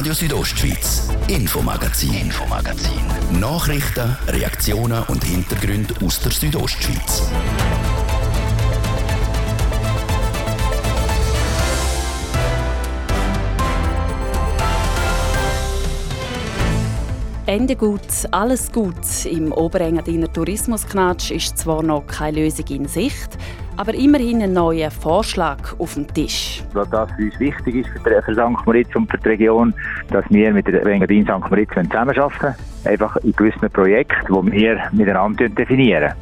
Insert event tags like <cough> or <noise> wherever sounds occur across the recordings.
Radio Südostschweiz, Infomagazin, Infomagazin. Nachrichten, Reaktionen und Hintergründe aus der Südostschweiz. Ende gut, alles gut. Im Oberengadiner Tourismusknatsch ist zwar noch keine Lösung in Sicht, aber immerhin ein neuer Vorschlag auf dem Tisch. Was das uns wichtig ist für, für St. Moritz und für die Region, dass wir mit der Engadin St. Moritz zusammenarbeiten Einfach in gewissen Projekten, die wir miteinander definieren.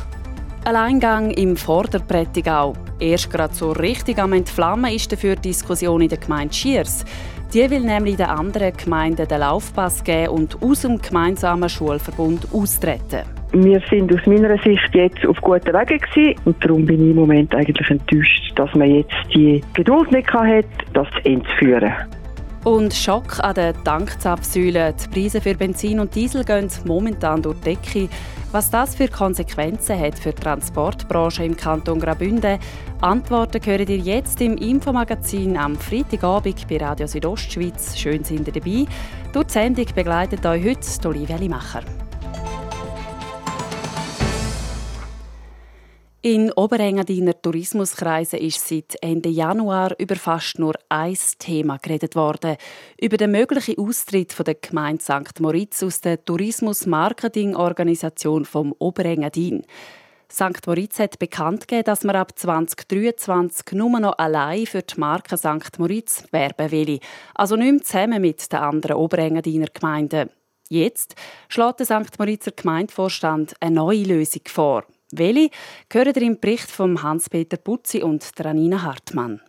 Alleingang im Vorderprättigau. Erst gerade so richtig am Entflammen ist dafür die Diskussion in der Gemeinde Schiers. Die will nämlich den anderen Gemeinden den Laufpass geben und aus dem gemeinsamen Schulverbund austreten. Wir sind aus meiner Sicht jetzt auf guten Wege gewesen und darum bin ich im Moment eigentlich enttäuscht, dass man jetzt die Geduld nicht hat, das entzuführen. Und Schock an den Tankzapfsäulen. Die Preise für Benzin und Diesel gehen momentan durch die Decke. Was das für Konsequenzen hat für die Transportbranche im Kanton Graubünden, Antworten hören ihr jetzt im Infomagazin am Freitagabend bei Radio Südostschweiz. Schön sind ihr dabei. Durch die Sendung begleitet euch heute Olivia Limacher. In Oberengadiner Tourismuskreisen ist seit Ende Januar über fast nur ein Thema geredet worden. Über den möglichen Austritt von der Gemeinde St. Moritz aus der Tourismus-Marketing-Organisation vom Oberengadin. St. Moritz hat bekannt gegeben, dass man ab 2023 nur noch allein für die Marke St. Moritz werben will. Also nicht mehr zusammen mit den anderen Oberengadiner Gemeinden. Jetzt schlägt der St. Moritzer Gemeindevorstand eine neue Lösung vor. Welche gehört ihr im Bericht von Hans-Peter Putzi und Ranina Hartmann.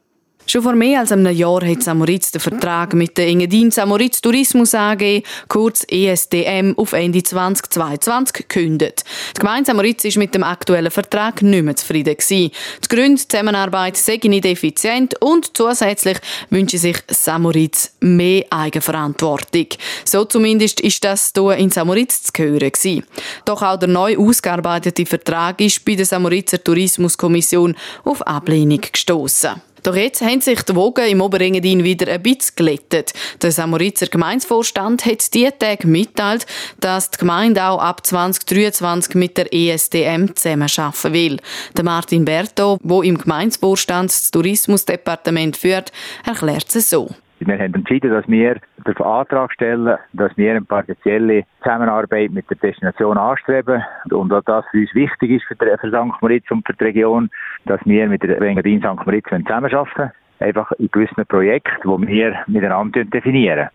Schon vor mehr als einem Jahr hat Samoritz den Vertrag mit der Engadin Samoritz Tourismus AG, kurz ESDM, auf Ende 2022 gekündigt. Die Gemeinde Samoritz ist mit dem aktuellen Vertrag nicht mehr zufrieden gewesen. Die Gründe Zusammenarbeit sei nicht effizient und zusätzlich wünsche sich Samoritz mehr Eigenverantwortung. So zumindest ist das hier in Samoritz zu hören gewesen. Doch auch der neu ausgearbeitete Vertrag ist bei der Samoritzer Tourismuskommission auf Ablehnung gestoßen. Doch jetzt haben sich die Wogen im Oberengadin wieder ein bisschen glättet. Der Samoritzer Gemeinsvorstand hat diese Tage mitteilt, dass die Gemeinde auch ab 2023 mit der ESDM zusammenarbeiten will. Der Martin Berto, der im Gemeinsvorstand das Tourismusdepartement führt, erklärt es so. Wir haben entschieden, dass wir den Antrag stellen, dass wir eine partielle Zusammenarbeit mit der Destination anstreben und dass das für uns wichtig ist für, für St. Moritz und für die Region, dass wir mit der Engadin St. Moritz zusammenarbeiten einfach in gewissen Projekten, die wir miteinander definieren.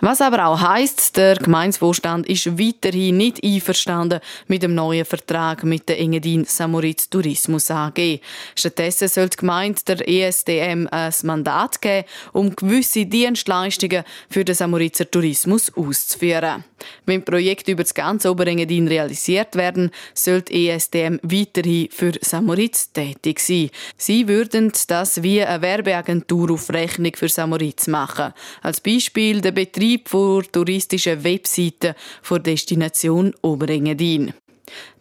Was aber auch heißt, der Gemeinsvorstand ist weiterhin nicht einverstanden mit dem neuen Vertrag mit der Engadin Samoritz Tourismus AG. Stattdessen soll die Gemeinde der ESDM ein Mandat geben, um gewisse Dienstleistungen für den Samoritzer Tourismus auszuführen. Wenn Projekte über das ganze Oberengadin realisiert werden, soll die ESDM weiterhin für Samoritz tätig sein. Sie würden das wie eine Werbeagentur auf Rechnung für Samoritz machen. Als Beispiel der Betrieb Betrieb von touristischen Webseiten der Destination Oberengadin.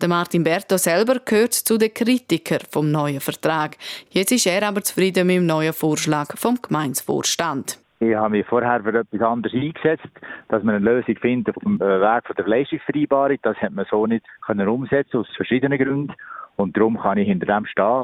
Der Martin Berto selber gehört zu den Kritikern vom neuen Vertrag. Jetzt ist er aber zufrieden mit dem neuen Vorschlag vom Gemeinsvorstand. Ich habe mich vorher für etwas anderes eingesetzt, dass man eine Lösung findet auf dem äh, Weg der Leistungsvereinbarung. Das hat man so nicht umsetzen aus verschiedenen Gründen. Und darum kann ich hinter dem stehen.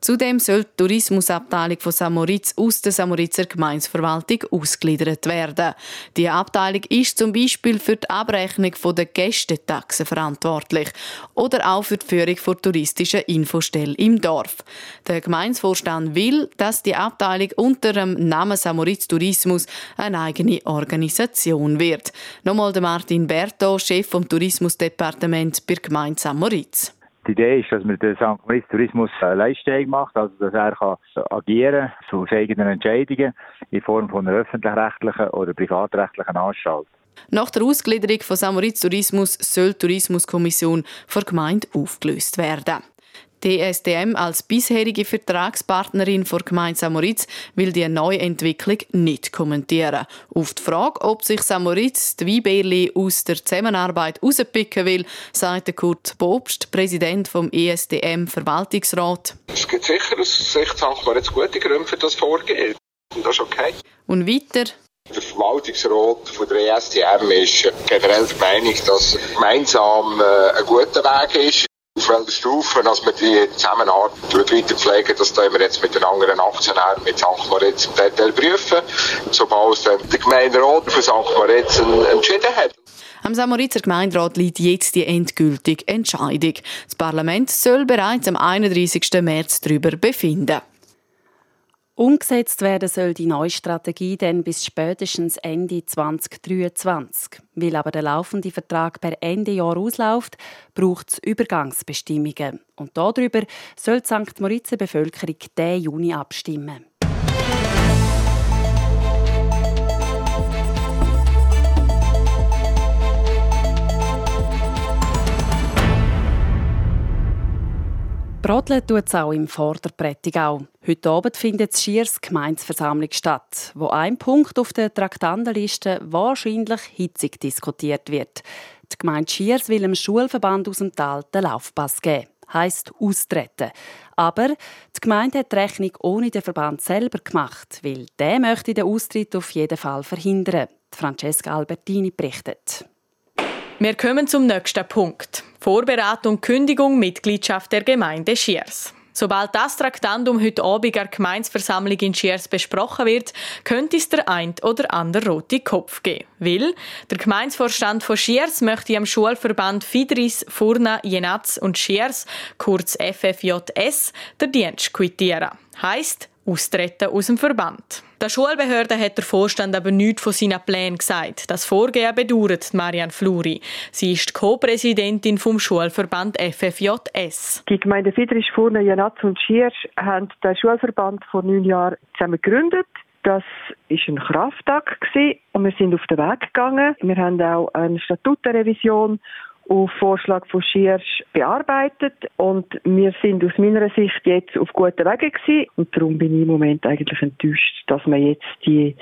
Zudem soll die Tourismusabteilung von Samoritz aus der Samoritzer Gemeinsverwaltung ausgegliedert werden. Die Abteilung ist zum Beispiel für die Abrechnung der Gästetaxen verantwortlich oder auch für die Führung von touristischen Infostellen im Dorf. Der Gemeinsvorstand will, dass die Abteilung unter dem Namen Samoritz Tourismus eine eigene Organisation wird. Nochmal der Martin Berto, Chef vom Tourismusdepartement bei der Gemeinde Samoritz. Die Idee ist, dass man den St. Moritz Tourismus leistfähig macht, also dass er kann agieren zu eigenen Entscheidungen in Form von einer öffentlich-rechtlichen oder privatrechtlichen Anstalt. Nach der Ausgliederung von Samoritz Tourismus soll die Tourismuskommission vor Gemeinde aufgelöst werden. Die SDM als bisherige Vertragspartnerin vor Gemeinde Samoritz will die neue Entwicklung nicht kommentieren. Auf die Frage, ob sich Samoritz die Weinbärli aus der Zusammenarbeit rauspicken will, sagte Kurt Bobst, Präsident vom ESDM Verwaltungsrat. Es gibt sicher aus Sicht St. Moritz gute Gründe für das Vorgehen. Und das ist okay. Und weiter. Der Verwaltungsrat von der ESTM ist generell der Meinung, dass gemeinsam äh, ein guter Weg ist auf welcher Stufe, dass wir die Zusammenarbeit weiter pflegen, das tun wir jetzt mit den anderen Aktionären mit St. Moritz im Detail prüfen, sobald der Gemeinderat von St. Moritz entschieden hat. Am Samoritzer Gemeinderat liegt jetzt die endgültige Entscheidung. Das Parlament soll bereits am 31. März darüber befinden. Umgesetzt werden soll die neue Strategie dann bis spätestens Ende 2023. Weil aber der laufende Vertrag per Ende Jahr ausläuft, braucht es Übergangsbestimmungen. Und darüber soll die St. Moritzer Bevölkerung diesen Juni abstimmen. Brodeln tut es auch im Vorderprättigau. Heute Abend findet die Schiers Gemeinsversammlung statt, wo ein Punkt auf der Traktandenliste wahrscheinlich hitzig diskutiert wird. Die Gemeinde Schiers will dem Schulverband aus dem Tal den Laufpass geben. Heisst austreten. Aber die Gemeinde hat die Rechnung ohne den Verband selber gemacht, weil der möchte den Austritt auf jeden Fall verhindern. Francesca Albertini berichtet. Wir kommen zum nächsten Punkt. Vorberatung Kündigung Mitgliedschaft der Gemeinde Schiers. Sobald das Traktandum heute Abend an der Gemeinsversammlung in Schiers besprochen wird, könnte es der ein oder andere rote Kopf geben. Weil der Gemeinsvorstand von Schiers möchte am Schulverband Fidris, Furna, Jenatz und Schiers, kurz FFJS, der Dienst quittieren. Heißt, austreten aus dem Verband. Der Schulbehörde hat der Vorstand aber nichts von seinen Plänen gesagt. Das Vorgehen bedauert Marianne Fluri. Sie ist Co-Präsidentin vom Schulverband FFJS. Die Gemeinde Fiedrich, Furne, Janatz und Schiersch haben den Schulverband vor neun Jahren zusammen gegründet. Das ist ein Kraftakt und wir sind auf den Weg gegangen. Wir haben auch eine Statutenrevision auf Vorschlag von Schiersch bearbeitet und wir sind aus meiner Sicht jetzt auf guten Wege gewesen und darum bin ich im Moment eigentlich enttäuscht, dass man jetzt die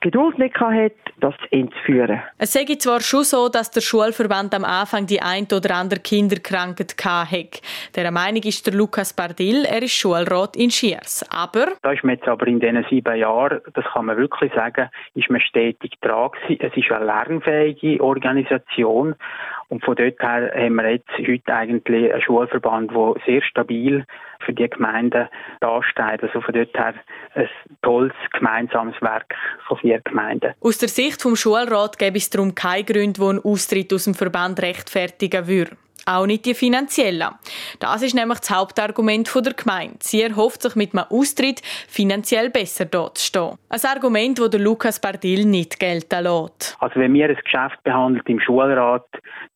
Geduld nicht hat, das einzuführen. Es sei zwar schon so, dass der Schulverband am Anfang die ein oder andere Kinderkrankheit hatte. Der Meinung ist der Lukas Bardil, er ist Schulrat in Schiers. Aber... Da ist man jetzt aber in diesen sieben Jahren, das kann man wirklich sagen, ist man stetig dran Es ist eine lernfähige Organisation und von dort her haben wir jetzt heute eigentlich einen Schulverband, der sehr stabil für die Gemeinden dasteht. Also von dort her ein tolles gemeinsames Werk von vier Gemeinden. Aus der Sicht vom Schulrat gäbe es darum keine Gründe, die einen Austritt aus dem Verband rechtfertigen würden auch nicht die finanziellen. Das ist nämlich das Hauptargument der Gemeinde. Sie erhofft sich mit einem Austritt finanziell besser dort zu stehen. Ein Argument, das Lukas Bardil nicht gelten lässt. Also wenn wir ein Geschäft behandelt im Schulrat,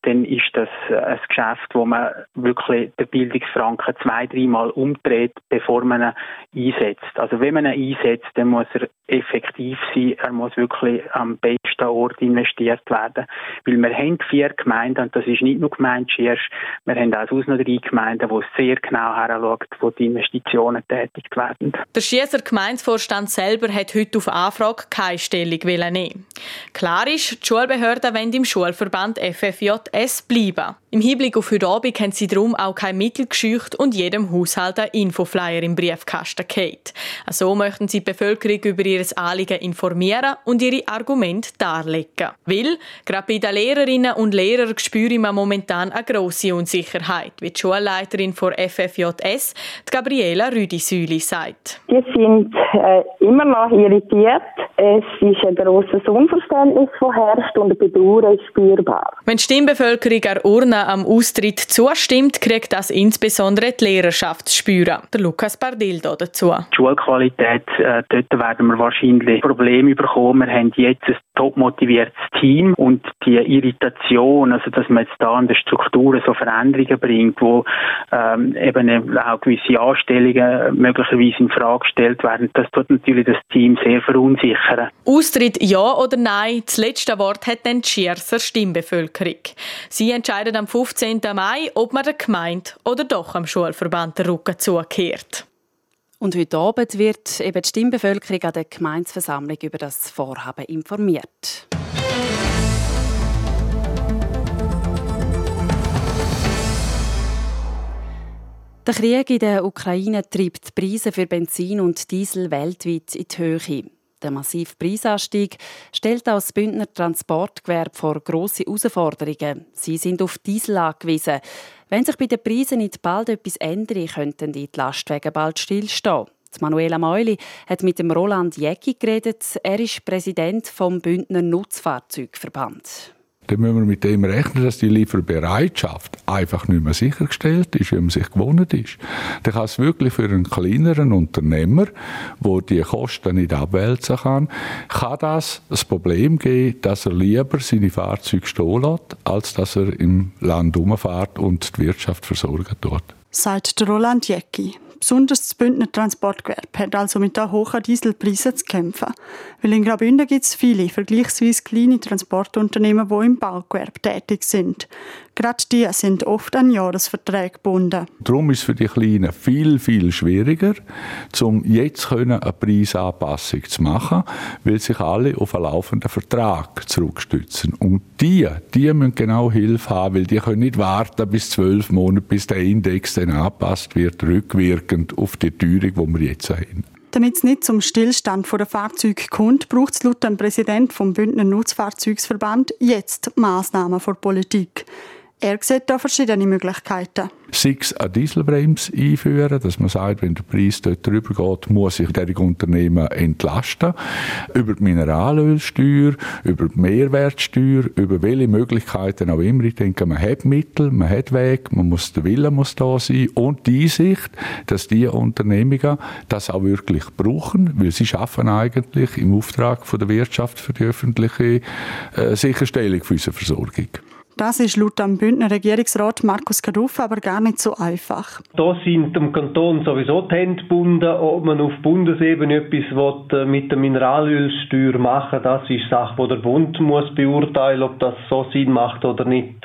dann ist das ein Geschäft, wo man wirklich den Bildungsfranken zwei, dreimal umdreht, bevor man ihn einsetzt. Also wenn man ihn einsetzt, dann muss er effektiv sein. Er muss wirklich am besten Ort investiert werden. Weil wir haben vier Gemeinden, und das ist nicht nur Gemeinde Schiersch, wir haben auch sonst noch drei Gemeinden, die sehr genau heranschauen, wo die Investitionen tätigt werden. Der Schießer Gemeindevorstand selber hat heute auf Anfrage keine Stellung nehmen. Klar ist, die Schulbehörden wollen im Schulverband FFJS bleiben. Im Hinblick auf heute Abend haben sie darum auch kein Mittel gescheucht und jedem Haushalt einen Infoflyer im Briefkasten gehabt. So möchten sie die Bevölkerung über ihr Anliegen informieren und ihre Argumente darlegen. Weil, gerade bei den Lehrerinnen und Lehrern spüre man momentan eine grosse Unsicherheit, wie die Schulleiterin von FFJS, die Gabriela Rüdisüli, sagt. Die sind äh, immer noch irritiert. Es ist ein grosses Unverständnis vorherrscht und ein Bedauern ist spürbar. Wenn die Stimmbevölkerung an Urne am Austritt zustimmt, kriegt das insbesondere die Lehrerschaft zu spüren. Der Lukas Bardil dazu. Die Schulqualität, äh, dort werden wir wahrscheinlich Probleme bekommen. Wir haben jetzt ein top motiviertes Team und die Irritation, also dass man jetzt da an den Strukturen so Veränderungen bringt, wo ähm, eben auch gewisse Anstellungen möglicherweise in Frage gestellt werden, das tut natürlich das Team sehr verunsichern. Austritt ja oder nein, das letzte Wort hat dann die Schierser Stimmbevölkerung. Sie entscheidet am 15. Mai, ob man der Gemeinde oder doch am Schulverband der Rücken zukehrt. Und heute Abend wird eben die Stimmbevölkerung an der Gemeinsversammlung über das Vorhaben informiert. Der Krieg in der Ukraine treibt die Preise für Benzin und Diesel weltweit in die Höhe. Der massive Preisanstieg stellt auch das Bündner Transportgewerbe vor grosse Herausforderungen. Sie sind auf Diesel angewiesen. Wenn sich bei den Preisen nicht bald etwas ändert, könnten die Lastwagen bald stillstehen. Manuela Meuli hat mit dem Roland Jäcki geredet. Er ist Präsident vom Bündner Nutzfahrzeugverband dann müssen wir mit dem rechnen, dass die Lieferbereitschaft einfach nicht mehr sichergestellt ist, wie man sich gewohnt ist. Dann kann es wirklich für einen kleineren Unternehmer, der die Kosten nicht abwälzen kann, kann das das Problem geben, dass er lieber seine Fahrzeuge stehen lässt, als dass er im Land umfährt und die Wirtschaft versorgen tut. Sagt Roland Jäcki. Besonders das Bündner Transportgewerbe hat also mit den hohen Dieselpreisen zu kämpfen. Weil in Graubünden gibt es viele, vergleichsweise kleine Transportunternehmen, die im Baugewerbe tätig sind. Gerade die sind oft an Jahresverträge gebunden. Darum ist es für die Kleinen viel, viel schwieriger, um jetzt eine Preisanpassung zu machen, weil sich alle auf einen laufenden Vertrag zurückstützen. Und die, die müssen genau Hilfe haben, weil die können nicht warten bis zwölf Monate, bis der Index dann angepasst wird, rückwirkend auf die Teuerung, die wir jetzt haben. Damit es nicht zum Stillstand der Fahrzeuge kommt, braucht es laut dem Präsident vom Bündner Nutzfahrzeugsverband jetzt Massnahmen der Politik. Er sieht da verschiedene Möglichkeiten. Sechs eine Dieselbremse einführen, dass man sagt, wenn der Preis dort drüber geht, muss sich der Unternehmen entlasten. Über die Mineralölsteuer, über die Mehrwertsteuer, über welche Möglichkeiten auch immer. Ich denke, man hat Mittel, man hat Weg, man muss, der Wille muss da sein und die Einsicht, dass die Unternehmungen das auch wirklich brauchen, weil sie schaffen eigentlich im Auftrag von der Wirtschaft für die öffentliche äh, Sicherstellung für unsere Versorgung. Das ist laut dem Bündner Regierungsrat Markus Kaduff aber gar nicht so einfach. Da sind dem Kanton sowieso die Hände gebunden, ob man auf Bundesebene etwas will, äh, mit der Mineralölsteuer machen Das ist Sache, die der Bund muss beurteilen ob das so Sinn macht oder nicht.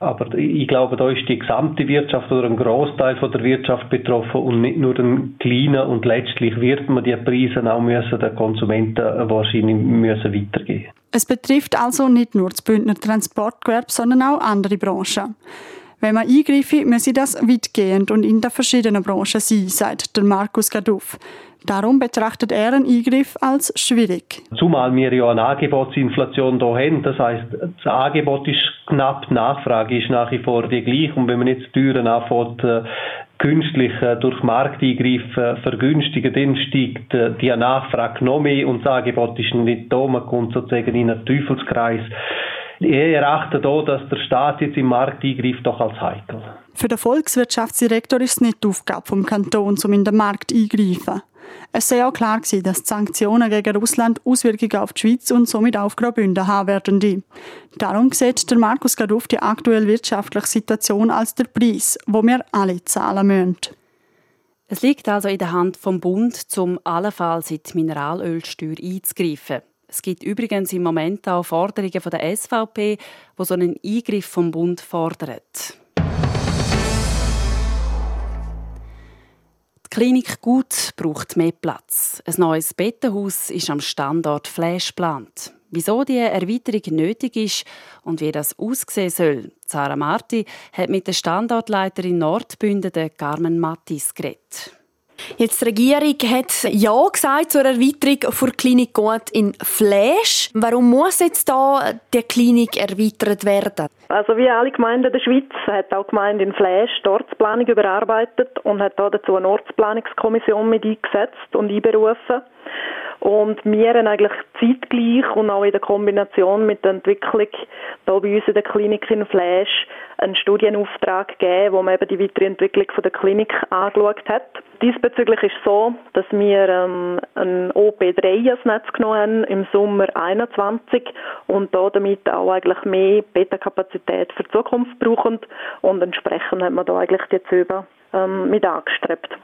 Aber ich glaube, da ist die gesamte Wirtschaft oder ein Großteil von der Wirtschaft betroffen und nicht nur ein kleiner. Und letztlich wird man die Preise auch müssen den Konsumenten wahrscheinlich müssen weitergeben. Es betrifft also nicht nur das Bündner Transportgewerbe, sondern auch andere Branchen. Wenn man eingreife, müsse das weitgehend und in den verschiedenen Branchen sein, sagt Markus Gaduff. Darum betrachtet er einen Eingriff als schwierig. Zumal wir ja eine Angebotsinflation hier haben. Das heißt, das Angebot ist knapp, die Nachfrage ist nach wie vor die gleiche. Und wenn man jetzt die Türen anfängt, äh, künstlich äh, durch Markteingriffen vergünstigen, dann steigt äh, die Nachfrage noch mehr und das Angebot ist nicht da. Man kommt sozusagen in einen Teufelskreis. Ich erachte hier, dass der Staat jetzt im Markt eingreift, doch als heikel. Für den Volkswirtschaftsdirektor ist es nicht die Aufgabe vom Kanton, um in den Markt eingreifen. Es sei auch klar gewesen, dass die Sanktionen gegen Russland Auswirkungen auf die Schweiz und somit auf Graubünden haben werden. Darum sieht der Markus Gaduff die aktuelle wirtschaftliche Situation als der Preis, wo wir alle zahlen müssen. Es liegt also in der Hand vom Bund, zum allenfalls in die Mineralölsteuer einzugreifen. Es gibt übrigens im Moment auch Forderungen von der SVP, die so einen Eingriff vom Bund fordern. Die Klinik Gut braucht mehr Platz. Ein neues Bettenhaus ist am Standort Flash geplant. Wieso die Erweiterung nötig ist und wie das aussehen soll, Sarah Marti hat mit der Standortleiterin Nordbünden, Carmen Mattis, geredet. Jetzt die Regierung hat Ja gesagt zur Erweiterung der Klinik Gut in Fläsch. Warum muss jetzt da die Klinik erweitert werden? Also wie alle Gemeinden der Schweiz hat auch die Gemeinde in Fläsch die Ortsplanung überarbeitet und hat dazu eine Ortsplanungskommission mit eingesetzt und einberufen. Und wir haben eigentlich zeitgleich und auch in der Kombination mit der Entwicklung hier bei uns in der Klinik in Fläsch einen Studienauftrag gegeben, wo man eben die weitere Entwicklung von der Klinik angeschaut hat. Diesbezüglich ist es so, dass wir ähm, ein OP3 als Netz genommen haben im Sommer 2021 und da damit auch eigentlich mehr Beta-Kapazität für die Zukunft brauchen und entsprechend hat man da eigentlich die Züge ähm, mit angestrebt.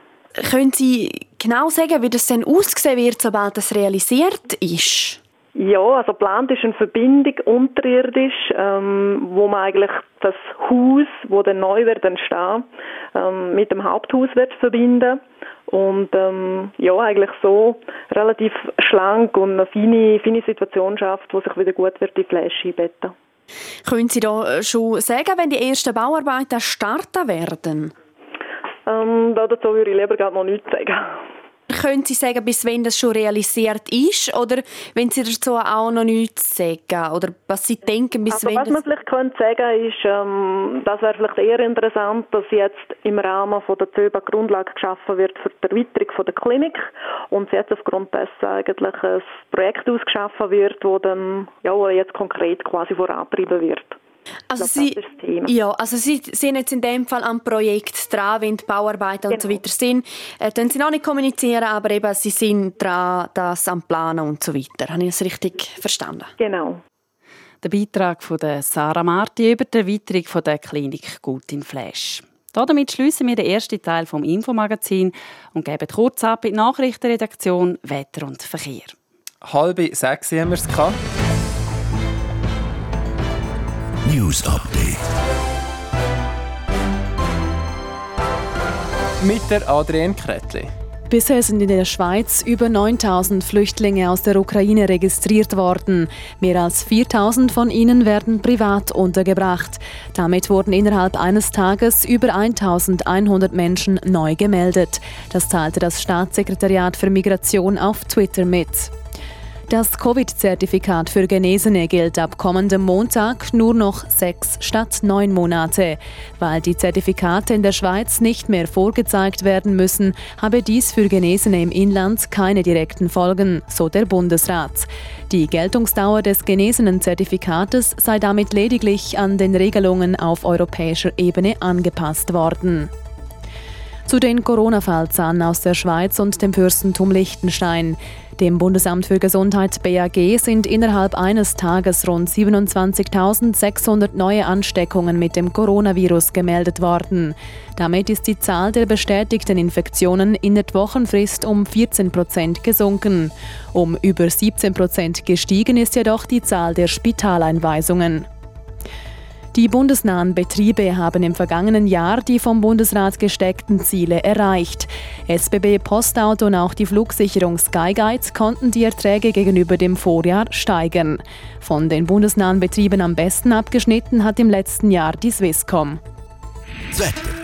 Können Sie genau sagen, wie das dann aussehen wird, sobald das realisiert ist? Ja, also geplant ist eine Verbindung unterirdisch, ähm, wo man eigentlich das Haus, wo dann neu wird entstehen, ähm, mit dem Haupthaus wird verbinden und ähm, ja eigentlich so relativ schlank und eine feine, feine Situation schafft, wo sich wieder gut wird die Fläche einbetten. Können Sie da schon sagen, wenn die ersten Bauarbeiten starten werden? Ähm, dazu würde ich lieber gerade noch nichts sagen. können Sie sagen, bis wann das schon realisiert ist? Oder wenn Sie dazu auch noch nichts sagen? Oder was Sie denken, bis also, wann Was man vielleicht könnte sagen ist, ähm, das wäre vielleicht eher interessant, dass jetzt im Rahmen von der ZÖBA Grundlage geschaffen wird für die Erweiterung von der Klinik und jetzt aufgrund dessen eigentlich ein Projekt ausgeschaffen wird, wo dann ja, jetzt konkret quasi vorantrieben wird. Also Sie, ja, also Sie sind jetzt in dem Fall am Projekt dran, wenn die Bauarbeiten genau. und so genau. weiter sind. Äh, können Sie noch nicht kommunizieren, aber eben Sie sind dran, das am Planen und so weiter. Habe ich das richtig verstanden? Genau. Der Beitrag von der Sarah Marti über die Erweiterung von der Klinik Gut in Flash. Damit schließen wir den ersten Teil vom Infomagazin und geben kurz ab in die Nachrichtenredaktion Wetter und Verkehr. Halbe sechs haben wir es gehabt. News Update. Mit der Adrienne Kretli. Bisher sind in der Schweiz über 9000 Flüchtlinge aus der Ukraine registriert worden. Mehr als 4000 von ihnen werden privat untergebracht. Damit wurden innerhalb eines Tages über 1100 Menschen neu gemeldet. Das teilte das Staatssekretariat für Migration auf Twitter mit. Das Covid-Zertifikat für Genesene gilt ab kommendem Montag nur noch sechs statt neun Monate. Weil die Zertifikate in der Schweiz nicht mehr vorgezeigt werden müssen, habe dies für Genesene im Inland keine direkten Folgen, so der Bundesrat. Die Geltungsdauer des genesenen Zertifikates sei damit lediglich an den Regelungen auf europäischer Ebene angepasst worden. Zu den Corona-Fallzahlen aus der Schweiz und dem Fürstentum Liechtenstein. Dem Bundesamt für Gesundheit BAG sind innerhalb eines Tages rund 27.600 neue Ansteckungen mit dem Coronavirus gemeldet worden. Damit ist die Zahl der bestätigten Infektionen in der Wochenfrist um 14 Prozent gesunken. Um über 17 Prozent gestiegen ist jedoch die Zahl der Spitaleinweisungen. Die bundesnahen Betriebe haben im vergangenen Jahr die vom Bundesrat gesteckten Ziele erreicht. SBB Postauto und auch die Flugsicherung Skyguides konnten die Erträge gegenüber dem Vorjahr steigern. Von den bundesnahen Betrieben am besten abgeschnitten hat im letzten Jahr die Swisscom. Wetter.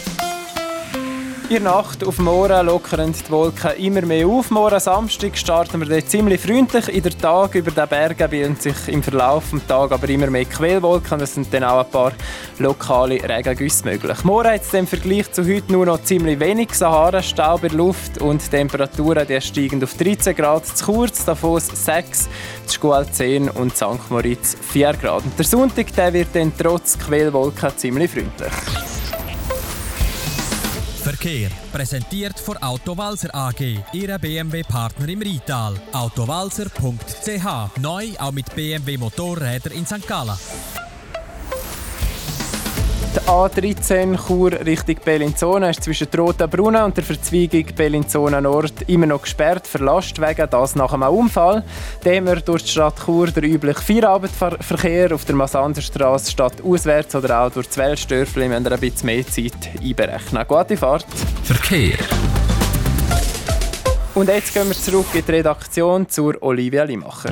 in der Nacht auf morgen lockern die Wolken immer mehr auf. Morgen Samstag starten wir dort ziemlich freundlich. In der Tag über den Bergen bilden sich im Verlauf des Tages aber immer mehr Quellwolken. Es sind dann auch ein paar lokale Regengüsse möglich. Morgen hat im Vergleich zu heute nur noch ziemlich wenig Sahara-Staub in der Luft und die Temperaturen die steigen auf 13 Grad zu Kurz, Davos 6, zu Schkual 10 und St. Moritz 4 Grad. Und der Sonntag der wird dann trotz Quellwolken ziemlich freundlich. Verkehr. Präsentiert von Autowalzer AG, Ihrer BMW-Partner im Rital. Autowalzer.ch. Neu auch mit BMW Motorräder in St. Gallen. Die A13 Chur Richtung Bellinzona ist zwischen Roten Brunnen und der Verzweigung Bellinzona Nord immer noch gesperrt für Lastwagen, das nach einem Unfall. Dem wir durch die Stadt Chur der übliche Feierabendverkehr auf der Massanderstraße statt auswärts oder auch durch das Weltstörfli müssen wir ein bisschen mehr Zeit einberechnen. Gute Fahrt. Verkehr. Und jetzt gehen wir zurück in die Redaktion zur Olivia Limacher.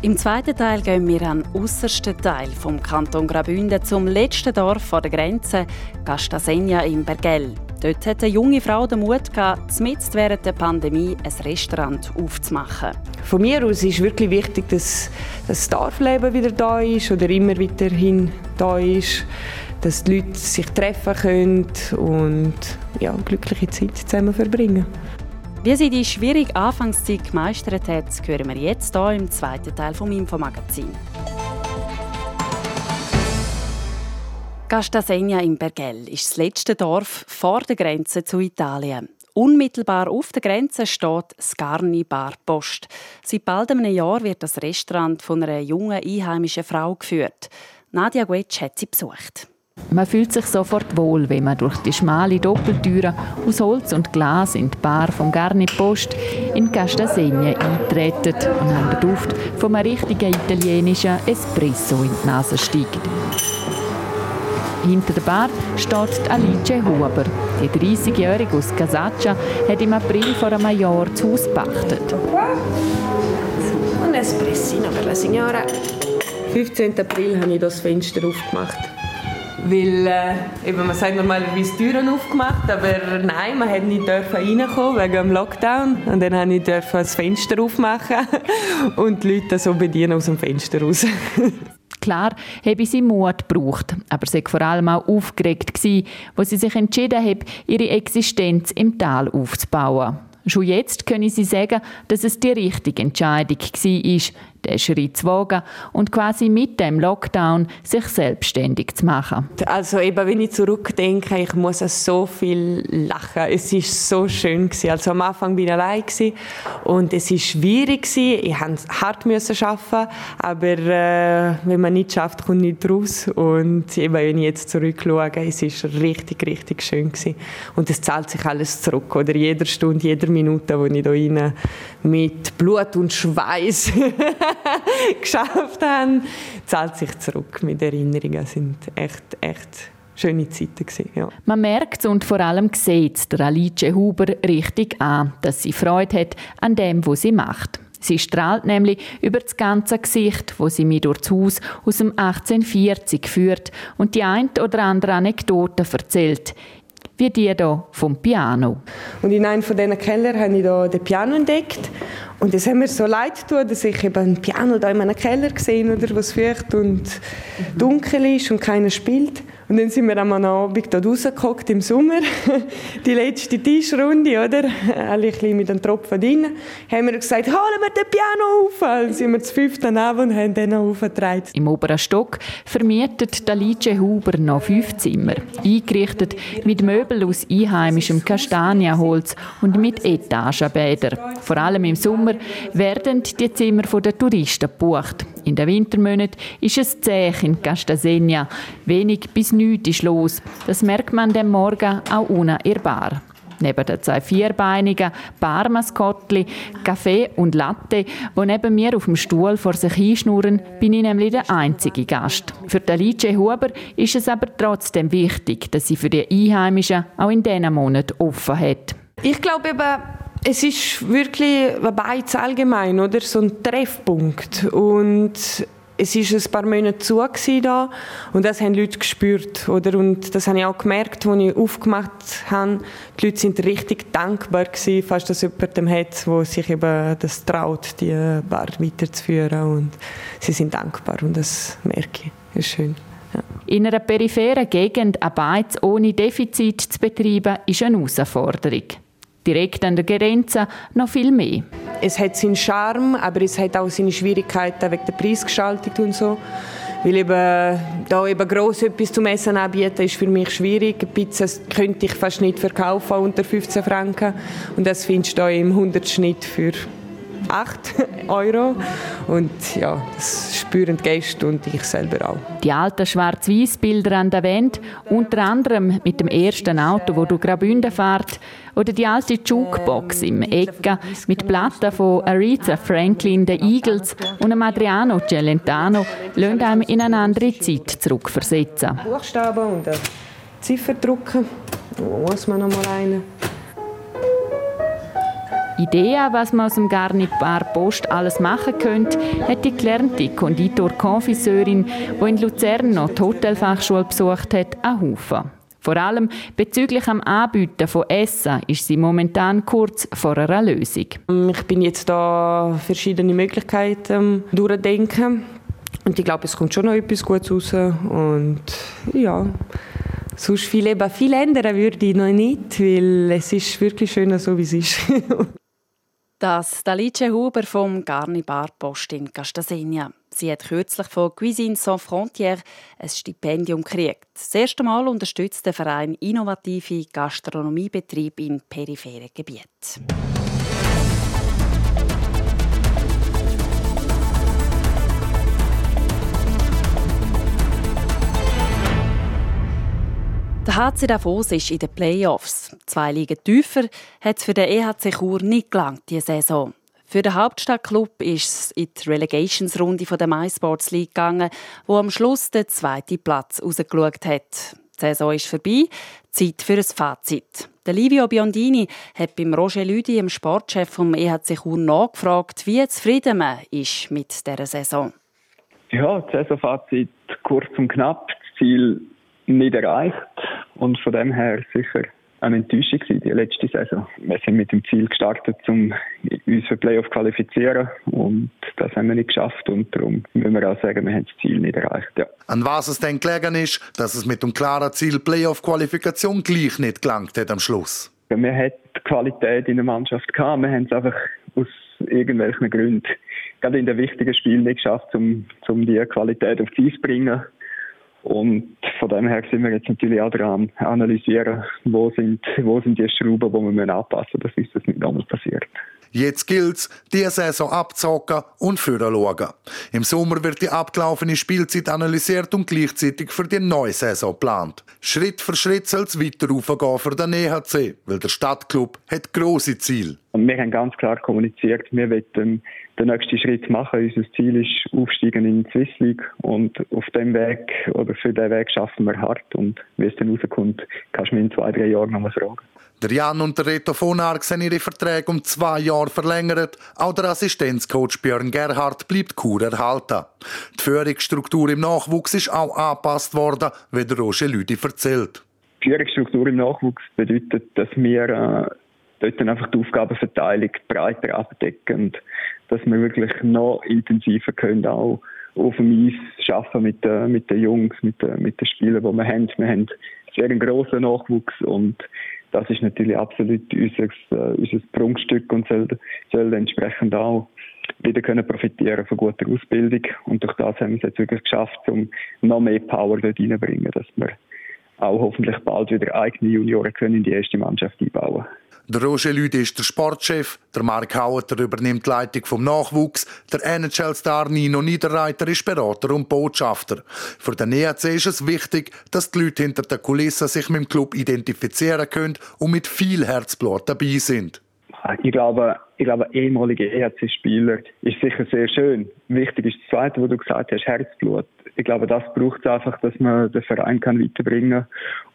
Im zweiten Teil gehen wir an den äußersten Teil vom Kanton Graubünden zum letzten Dorf vor der Grenze, Gastasenia im Bergell. Dort hat eine junge Frau den Mut gehabt, während der Pandemie ein Restaurant aufzumachen. Von mir aus ist wirklich wichtig, dass das Dorfleben wieder da ist oder immer weiterhin da ist, dass die Leute sich treffen können und ja, glückliche Zeit zusammen verbringen. Wie sie die schwierige Anfangszeit gemeistert hat, hören wir jetzt hier im zweiten Teil vom Infomagazin. Gastasegna im Bergell ist das letzte Dorf vor der Grenze zu Italien. Unmittelbar auf der Grenze steht Scarni Bar Post. Seit bald einem Jahr wird das Restaurant von einer jungen einheimischen Frau geführt. Nadia Guetsch hat sie besucht. Man fühlt sich sofort wohl, wenn man durch die schmale Doppeltüre aus Holz und Glas in die Bar von Garni Post in Castasegne eintreten und an den Duft von einem richtigen italienischen Espresso in die Nase steigt. Hinter der Bar steht Alice Huber. Die 30-Jährige aus Casaccia hat im April vor einem Jahr das Haus gepachtet. Un espressino per la signora. 15. April habe ich das Fenster aufgemacht. Weil äh, eben, man sagt normalerweise Türen aufgemacht, aber nein, man hat nicht reinkommen wegen dem Lockdown. Und dann habe ich das Fenster aufmachen <laughs> und die Leute so bedienen aus dem Fenster raus. <laughs> Klar habe sie Mut gebraucht, aber sie war vor allem auch aufgeregt, gewesen, wo sie sich entschieden hat, ihre Existenz im Tal aufzubauen. Schon jetzt können sie sagen, dass es die richtige Entscheidung war, den Schritt zu wagen und quasi mit dem Lockdown sich selbstständig zu machen. Also eben, wenn ich zurückdenke, ich muss so viel lachen. Es ist so schön gewesen. Also am Anfang bin ich allein und es ist schwierig gewesen. Ich musste hart müssen arbeiten, aber äh, wenn man nicht schafft, kommt nicht raus. Und eben, wenn ich jetzt zurückschaue, es ist richtig, richtig schön gewesen. Und es zahlt sich alles zurück, oder jede Stunde, jede Minute, wo ich da rein mit Blut und Schweiß <laughs> <laughs> geschafft haben, zahlt sich zurück mit Erinnerungen. Das sind echt, echt schöne Zeiten gewesen, ja. Man merkt und vor allem sieht der Alice Huber richtig an, dass sie Freude hat an dem, was sie macht. Sie strahlt nämlich über das ganze Gesicht, wo sie mir durchs Haus aus dem 1840 führt und die ein oder andere Anekdote erzählt wie die hier vom Piano. Und in einem von diesen Keller habe ich da den Piano entdeckt und es hat mir so leid getan, dass ich eben ein Piano da in meinem Keller gesehen oder was feucht und dunkel ist und keiner spielt. Und dann sind wir am Abend dort rausgeguckt im Sommer, <laughs> die letzte Tischrunde, oder? <laughs> Alle ein bisschen mit einem Tropfen drin. Haben wir gesagt, holen wir den Piano auf. Dann sind wir zu fünft daneben und haben den aufgetragen. Im oberen Stock vermietet Alice Huber noch fünf Zimmer. Eingerichtet mit Möbeln aus einheimischem Kastanienholz und mit Etagenbädern. Vor allem im Sommer werden die Zimmer der Touristen gebucht. In den Wintermonaten ist es zäh in Castasegna. Wenig bis nichts ist los. Das merkt man dem Morgen auch unten in Bar. Neben den zwei vierbeinigen Barmaskottli, Kaffee und Latte, die neben mir auf dem Stuhl vor sich hinschnurren, bin ich nämlich der einzige Gast. Für Alice Huber ist es aber trotzdem wichtig, dass sie für die Einheimischen auch in diesen Monaten offen hat. Ich glaube eben, es ist wirklich beides allgemein, oder? So ein Treffpunkt. Und es ist ein paar Monate zu da und das haben Leute gespürt, oder? Und das habe ich auch gemerkt, als ich aufgemacht habe. Die Leute sind richtig dankbar gewesen, fast dass jemand hat, der sich eben das traut, die Bar weiterzuführen und sie sind dankbar und das merke ich. Das ist schön. Ja. In einer peripheren Gegend Beiz ohne Defizit zu betreiben, ist eine Herausforderung direkt an der Grenze noch viel mehr. Es hat seinen Charme, aber es hat auch seine Schwierigkeiten wegen der Preisgestaltung und so. Weil eben, da eben gross etwas zum Essen anbieten, ist für mich schwierig. Eine Pizza könnte ich fast nicht verkaufen unter 15 Franken. Und das findest du da im 100 Schnitt für 8 Euro. Und ja, das spüren die Gäste und ich selber auch. Die alten Schwarz-Weiß-Bilder an der Wand, unter anderem mit dem ersten Auto, wo du Graubünden fährt, oder die alte Jukebox im Ecke mit Platten von Aretha Franklin, den Eagles und einem Adriano Celentano, lassen einem in eine andere Zeit zurückversetzen. Buchstaben und Ziffer drucken. Wo muss man noch mal rein? Ideen, was man aus dem Garnibar Post alles machen könnte, hat die gelernte Konditor-Konfiseurin, die in Luzern noch die Hotelfachschule besucht hat, einen Haufen. Vor allem bezüglich am Anbieten von Essen ist sie momentan kurz vor einer Lösung. Ich bin jetzt da verschiedene Möglichkeiten durchdenken und ich glaube, es kommt schon noch etwas Gutes raus und ja. Sonst viel, eben, viel ändern würde ich noch nicht, weil es ist wirklich schön, so wie es ist. <laughs> Das Dalice Huber vom Garnibar Post in Castasegna. Sie hat kürzlich von Cuisine Sans Frontières ein Stipendium gekriegt. Das erste Mal unterstützt der Verein innovative Gastronomiebetriebe in peripheren Gebieten. HC Davos ist in den Playoffs. Zwei Ligen tiefer hat es für den EHC Chur nicht gelangt diese Saison. Für den Hauptstadtklub ist es in die Relegationsrunde der MySports League gegangen, wo am Schluss der zweite Platz rausgeschaut hat. Die Saison ist vorbei, Zeit für ein Fazit. Der Livio Biondini hat beim Roger Lüdi, dem Sportchef vom EHC Chur, nachgefragt, wie zufrieden man ist mit dieser Saison. Ja, Saisonfazit kurz und knapp. Das Ziel nicht erreicht und von dem her sicher eine Enttäuschung gewesen, die letzte Saison. Wir sind mit dem Ziel gestartet, um uns für Playoff zu qualifizieren und das haben wir nicht geschafft und darum müssen wir auch sagen, wir haben das Ziel nicht erreicht. Ja. An was es denn gelegen ist, dass es mit dem klaren Ziel Playoff-Qualifikation gleich nicht gelangt hat am Schluss? Wir hatten Qualität in der Mannschaft gehabt, wir haben es einfach aus irgendwelchen Gründen gerade in den wichtigen Spielen nicht geschafft, um, um die Qualität auf die Eis zu bringen. Und von dem her sind wir jetzt natürlich auch dran analysieren, wo sind, wo sind die Schrauben, die wir anpassen müssen, dass das nicht nochmal passiert. Jetzt gilt's, die Saison abzocken und schauen. Im Sommer wird die abgelaufene Spielzeit analysiert und gleichzeitig für die neue Saison geplant. Schritt für Schritt soll es weiter aufgehen für den EHC, weil der Stadtclub hat grosse Ziele. Und wir haben ganz klar kommuniziert, wir wollen den nächsten Schritt machen. Unser Ziel ist Aufsteigen in die Swiss League und auf dem Weg oder für diesen Weg schaffen wir hart und wie es dann rauskommt, kannst du mich in zwei, drei Jahren nochmal fragen. Der Jan und der Reto von Arx haben ihre Verträge um zwei Jahre verlängert. Auch der Assistenzcoach Björn Gerhardt bleibt Kur erhalten. Die Führungsstruktur im Nachwuchs ist auch angepasst worden, wie der Roger Lüdi erzählt. Die Führungsstruktur im Nachwuchs bedeutet, dass wir äh, dort einfach die Aufgabenverteilung breiter abdecken dass wir wirklich noch intensiver können auch auf dem Eis arbeiten mit den, mit den Jungs, mit den, mit den Spielern, die wir haben. Wir haben sehr einen grossen Nachwuchs und das ist natürlich absolut unser, äh, unser Prunkstück und soll, soll entsprechend auch wieder können profitieren von guter Ausbildung. Und durch das haben wir es jetzt wirklich geschafft, um noch mehr Power dort reinzubringen, dass wir auch hoffentlich bald wieder eigene Junioren können in die erste Mannschaft einbauen. Der Roger Lüdi ist der Sportchef, der Mark Hauter übernimmt die Leitung vom Nachwuchs, der NHL-Star Nino Niederreiter ist Berater und Botschafter. Für den EAC ist es wichtig, dass die Leute hinter der Kulisse sich mit dem Club identifizieren können und mit viel Herzblut dabei sind. Ich glaube, ich glaube, ehemalige EHC-Spieler ist sicher sehr schön. Wichtig ist das Zweite, was du gesagt hast, Herzblut. Ich glaube, das braucht es einfach, dass man den Verein kann weiterbringen kann.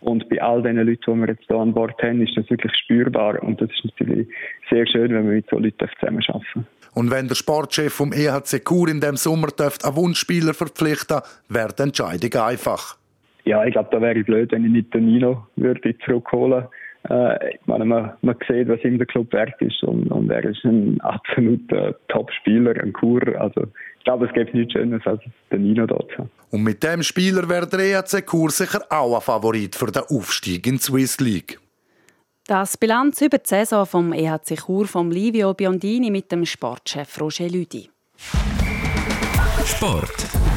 Und bei all den Leuten, die wir jetzt hier an Bord haben, ist das wirklich spürbar. Und das ist natürlich sehr schön, wenn wir mit so Leuten zusammenarbeiten dürfen. Und wenn der Sportchef vom EHC Chur in dem Sommer einen Wunschspieler verpflichten wäre die Entscheidung einfach. Ja, ich glaube, da wäre ich blöd, wenn ich nicht den Nino würde zurückholen würde äh, ich meine, man, man sieht, was ihm der Club wert ist und, und er ist ein absoluter Top-Spieler, ein Kur. Also ich glaube, es gibt nichts Schöneres als den Nino dort zu haben. Und mit dem Spieler wäre der EAC Kur sicher auch ein Favorit für den Aufstieg in die Swiss League. Das Bilanz über die Saison vom EHC Chur vom Livio Biondini mit dem Sportchef Roger Lüdi. Sport.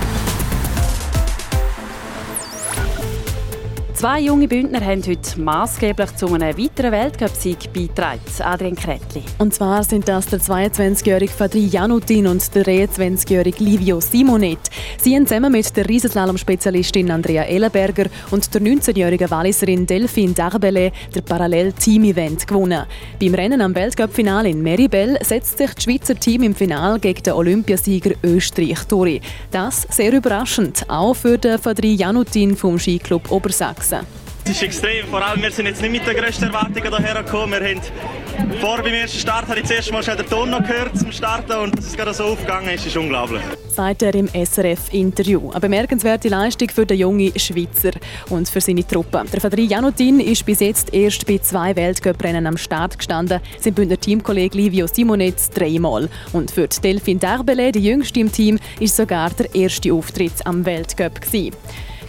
Zwei junge Bündner haben heute maßgeblich zu einem weiteren Weltcup-Sieg beigetragen. Adrian Kretli. Und zwar sind das der 22-jährige Fadri Janutin und der 23-jährige Livio Simonet. Sie haben zusammen mit der Riesenslalom-Spezialistin Andrea Ellenberger und der 19-jährigen Walliserin Delphine Darbele der Parallel-Team-Event gewonnen. Beim Rennen am Weltcup-Finale in Meribel setzt sich das Schweizer Team im Finale gegen den Olympiasieger Österreich durch. Das sehr überraschend, auch für den Fadri Janutin vom Skiclub Obersachsen gewachsen. Es ist extrem. Vor allem, wir sind jetzt nicht mit den grössten Erwartungen hierher gekommen. Wir haben vor beim ersten Start habe ich zuerst mal schon den Ton noch gehört zum Starten und dass es gerade so aufgegangen ist, ist unglaublich. Sagt er im SRF-Interview. Eine bemerkenswerte Leistung für den jungen Schweizer und für seine Truppe. Der Fadri Janutin ist bis jetzt erst bei zwei Weltcuprennen am Start gestanden. Sein Bündner Teamkollege Livio Simonetz dreimal. Und für Delphine Darbele, die jüngste im Team, ist sogar der erste Auftritt am Weltcup gewesen.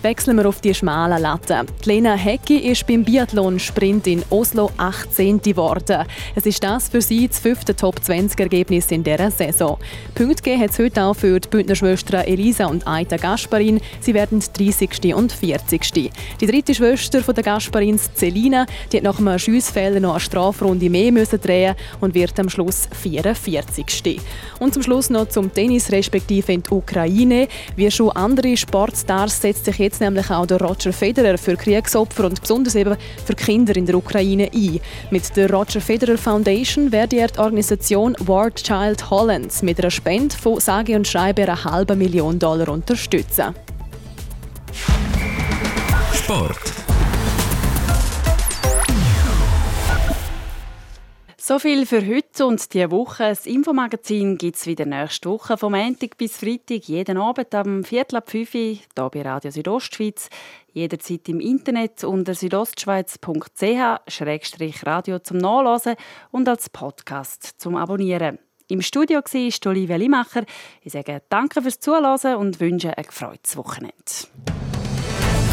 Wechseln wir auf die schmalen Latte. Lena Hecki ist beim Biathlon-Sprint in Oslo 18. geworden. Es ist das für sie das fünfte Top-20-Ergebnis in dieser Saison. Punkte gegeben hat es heute auch für die Bündnerschwestern Elisa und Aita Gasparin. Sie werden 30. und 40. Die dritte Schwester der Gasparins, Celina, die hat nach einem Schiessfehler noch eine Strafrunde mehr müssen drehen und wird am Schluss 44. Und zum Schluss noch zum Tennis respektive in die Ukraine. Wie schon andere Sportstars setzt sich setzt nämlich auch der Roger Federer für Kriegsopfer und besonders eben für Kinder in der Ukraine ein. Mit der Roger Federer Foundation werde er die Organisation War Child Hollands mit einer Spende von sage und schreibe einer halben Million Dollar unterstützen. Sport. So viel für heute und diese Woche. Das Infomagazin gibt es wieder nächste Woche, vom Montag bis Freitag, jeden Abend am Viertel ab 5 Uhr, hier bei Radio Südostschweiz. Jederzeit im Internet unter südostschweiz.ch-radio zum Nachlesen und als Podcast zum Abonnieren. Im Studio war Olivia Limacher. Ich sage danke fürs Zuhören und wünsche ein gefreutes Wochenende.